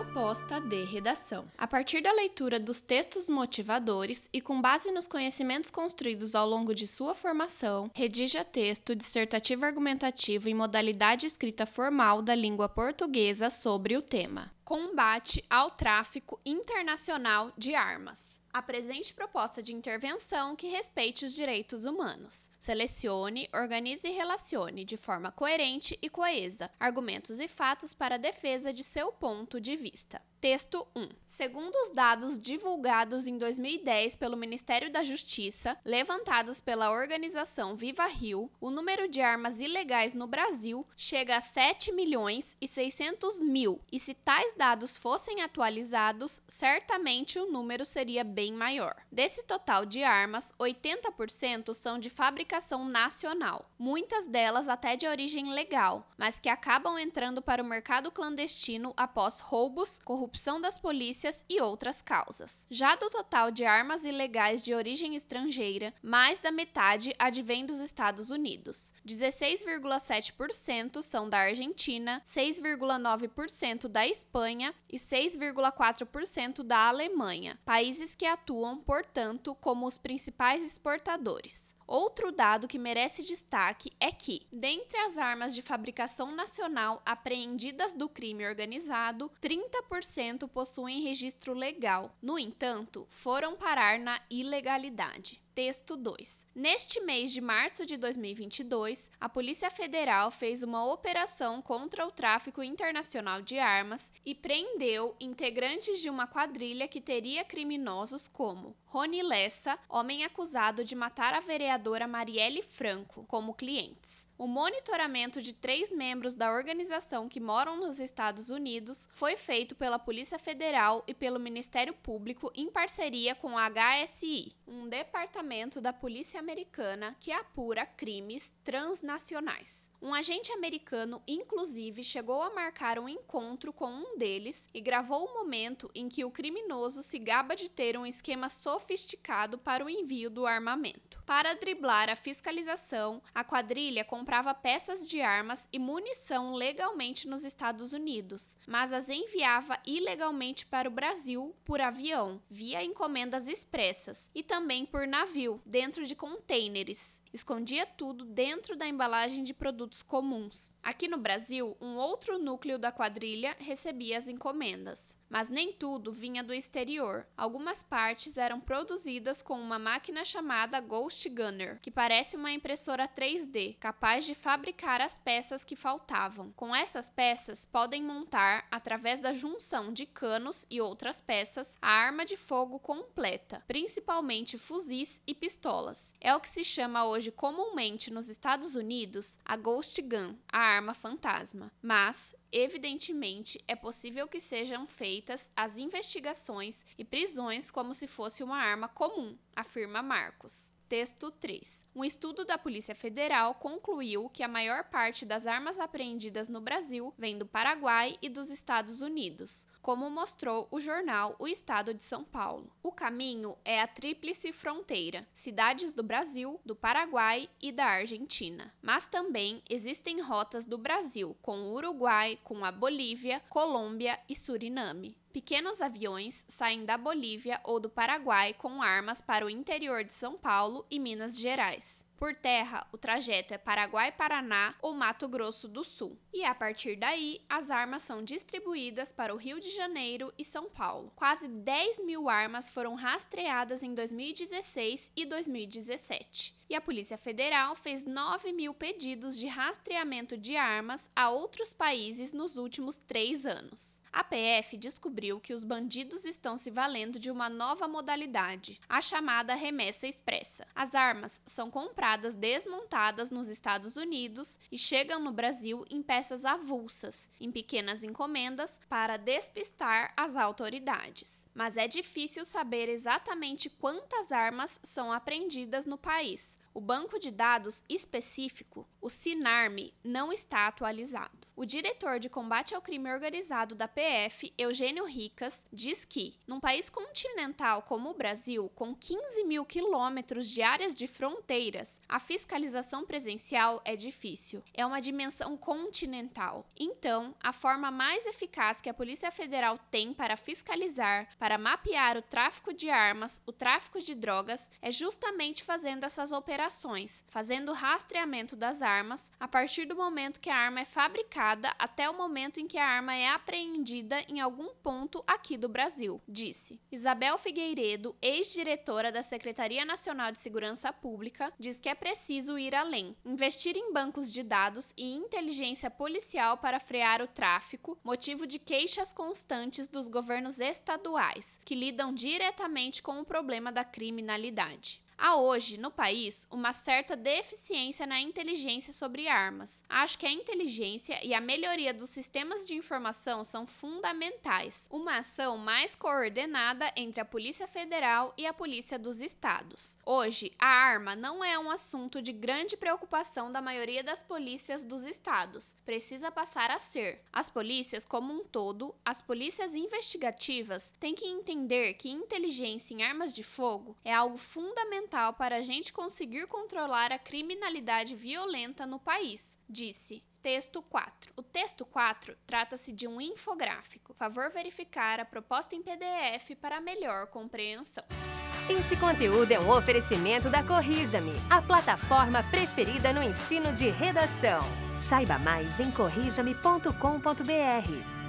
Proposta de redação. A partir da leitura dos textos motivadores e com base nos conhecimentos construídos ao longo de sua formação, redija texto dissertativo argumentativo em modalidade escrita formal da língua portuguesa sobre o tema. Combate ao tráfico internacional de armas. Apresente proposta de intervenção que respeite os direitos humanos. Selecione, organize e relacione de forma coerente e coesa argumentos e fatos para a defesa de seu ponto de vista. Texto 1. Segundo os dados divulgados em 2010 pelo Ministério da Justiça, levantados pela organização Viva Rio, o número de armas ilegais no Brasil chega a 7 milhões e 600 mil, e se tais dados fossem atualizados, certamente o número seria bem maior. Desse total de armas, 80% são de fabricação nacional, muitas delas até de origem legal, mas que acabam entrando para o mercado clandestino após roubos, corrupção corrupção das polícias e outras causas. Já do total de armas ilegais de origem estrangeira, mais da metade advém dos Estados Unidos. 16,7% são da Argentina, 6,9% da Espanha e 6,4% da Alemanha, países que atuam, portanto, como os principais exportadores. Outro dado que merece destaque é que, dentre as armas de fabricação nacional apreendidas do crime organizado, 30% possuem registro legal. No entanto, foram parar na ilegalidade. Texto 2. Neste mês de março de 2022, a Polícia Federal fez uma operação contra o tráfico internacional de armas e prendeu integrantes de uma quadrilha que teria criminosos como Rony Lessa, homem acusado de matar a vereadora Marielle Franco, como clientes. O monitoramento de três membros da organização que moram nos Estados Unidos foi feito pela Polícia Federal e pelo Ministério Público em parceria com a HSI, um departamento da Polícia Americana que apura crimes transnacionais. Um agente americano, inclusive, chegou a marcar um encontro com um deles e gravou o momento em que o criminoso se gaba de ter um esquema sofisticado para o envio do armamento. Para driblar a fiscalização, a quadrilha comprava peças de armas e munição legalmente nos Estados Unidos, mas as enviava ilegalmente para o Brasil por avião, via encomendas expressas, e também por navio, dentro de contêineres. Escondia tudo dentro da embalagem de produtos comuns. Aqui no Brasil, um outro núcleo da quadrilha recebia as encomendas mas nem tudo vinha do exterior. Algumas partes eram produzidas com uma máquina chamada Ghost Gunner, que parece uma impressora 3D, capaz de fabricar as peças que faltavam. Com essas peças, podem montar, através da junção de canos e outras peças, a arma de fogo completa, principalmente fuzis e pistolas. É o que se chama hoje comumente nos Estados Unidos a Ghost Gun, a arma fantasma. Mas Evidentemente, é possível que sejam feitas as investigações e prisões como se fosse uma arma comum, afirma Marcos. Texto 3. Um estudo da Polícia Federal concluiu que a maior parte das armas apreendidas no Brasil vem do Paraguai e dos Estados Unidos, como mostrou o jornal O Estado de São Paulo. O caminho é a tríplice fronteira, cidades do Brasil, do Paraguai e da Argentina. Mas também existem rotas do Brasil com o Uruguai, com a Bolívia, Colômbia e Suriname. Pequenos aviões saem da Bolívia ou do Paraguai com armas para o interior de São Paulo e Minas Gerais. Por terra, o trajeto é Paraguai-Paraná ou Mato Grosso do Sul. E a partir daí, as armas são distribuídas para o Rio de Janeiro e São Paulo. Quase 10 mil armas foram rastreadas em 2016 e 2017 e a Polícia Federal fez 9 mil pedidos de rastreamento de armas a outros países nos últimos três anos. A PF descobriu que os bandidos estão se valendo de uma nova modalidade, a chamada remessa expressa. As armas são compradas desmontadas nos Estados Unidos e chegam no Brasil em peças avulsas, em pequenas encomendas, para despistar as autoridades mas é difícil saber exatamente quantas armas são apreendidas no país. o banco de dados específico, o SINARM, não está atualizado. O diretor de combate ao crime organizado da PF, Eugênio Ricas, diz que, num país continental como o Brasil, com 15 mil quilômetros de áreas de fronteiras, a fiscalização presencial é difícil. É uma dimensão continental. Então, a forma mais eficaz que a Polícia Federal tem para fiscalizar, para mapear o tráfico de armas, o tráfico de drogas, é justamente fazendo essas operações, fazendo o rastreamento das armas a partir do momento que a arma é fabricada até o momento em que a arma é apreendida em algum ponto aqui do Brasil, disse. Isabel Figueiredo, ex-diretora da Secretaria Nacional de Segurança Pública, diz que é preciso ir além, investir em bancos de dados e inteligência policial para frear o tráfico, motivo de queixas constantes dos governos estaduais, que lidam diretamente com o problema da criminalidade. Há hoje, no país, uma certa deficiência na inteligência sobre armas. Acho que a inteligência e a melhoria dos sistemas de informação são fundamentais. Uma ação mais coordenada entre a Polícia Federal e a Polícia dos Estados. Hoje, a arma não é um assunto de grande preocupação da maioria das polícias dos estados. Precisa passar a ser. As polícias, como um todo, as polícias investigativas, têm que entender que inteligência em armas de fogo é algo fundamental fundamental para a gente conseguir controlar a criminalidade violenta no país, disse. Texto 4. O texto 4 trata-se de um infográfico. Favor verificar a proposta em PDF para melhor compreensão. Esse conteúdo é um oferecimento da Corrija-me, a plataforma preferida no ensino de redação. Saiba mais em corrijame.com.br.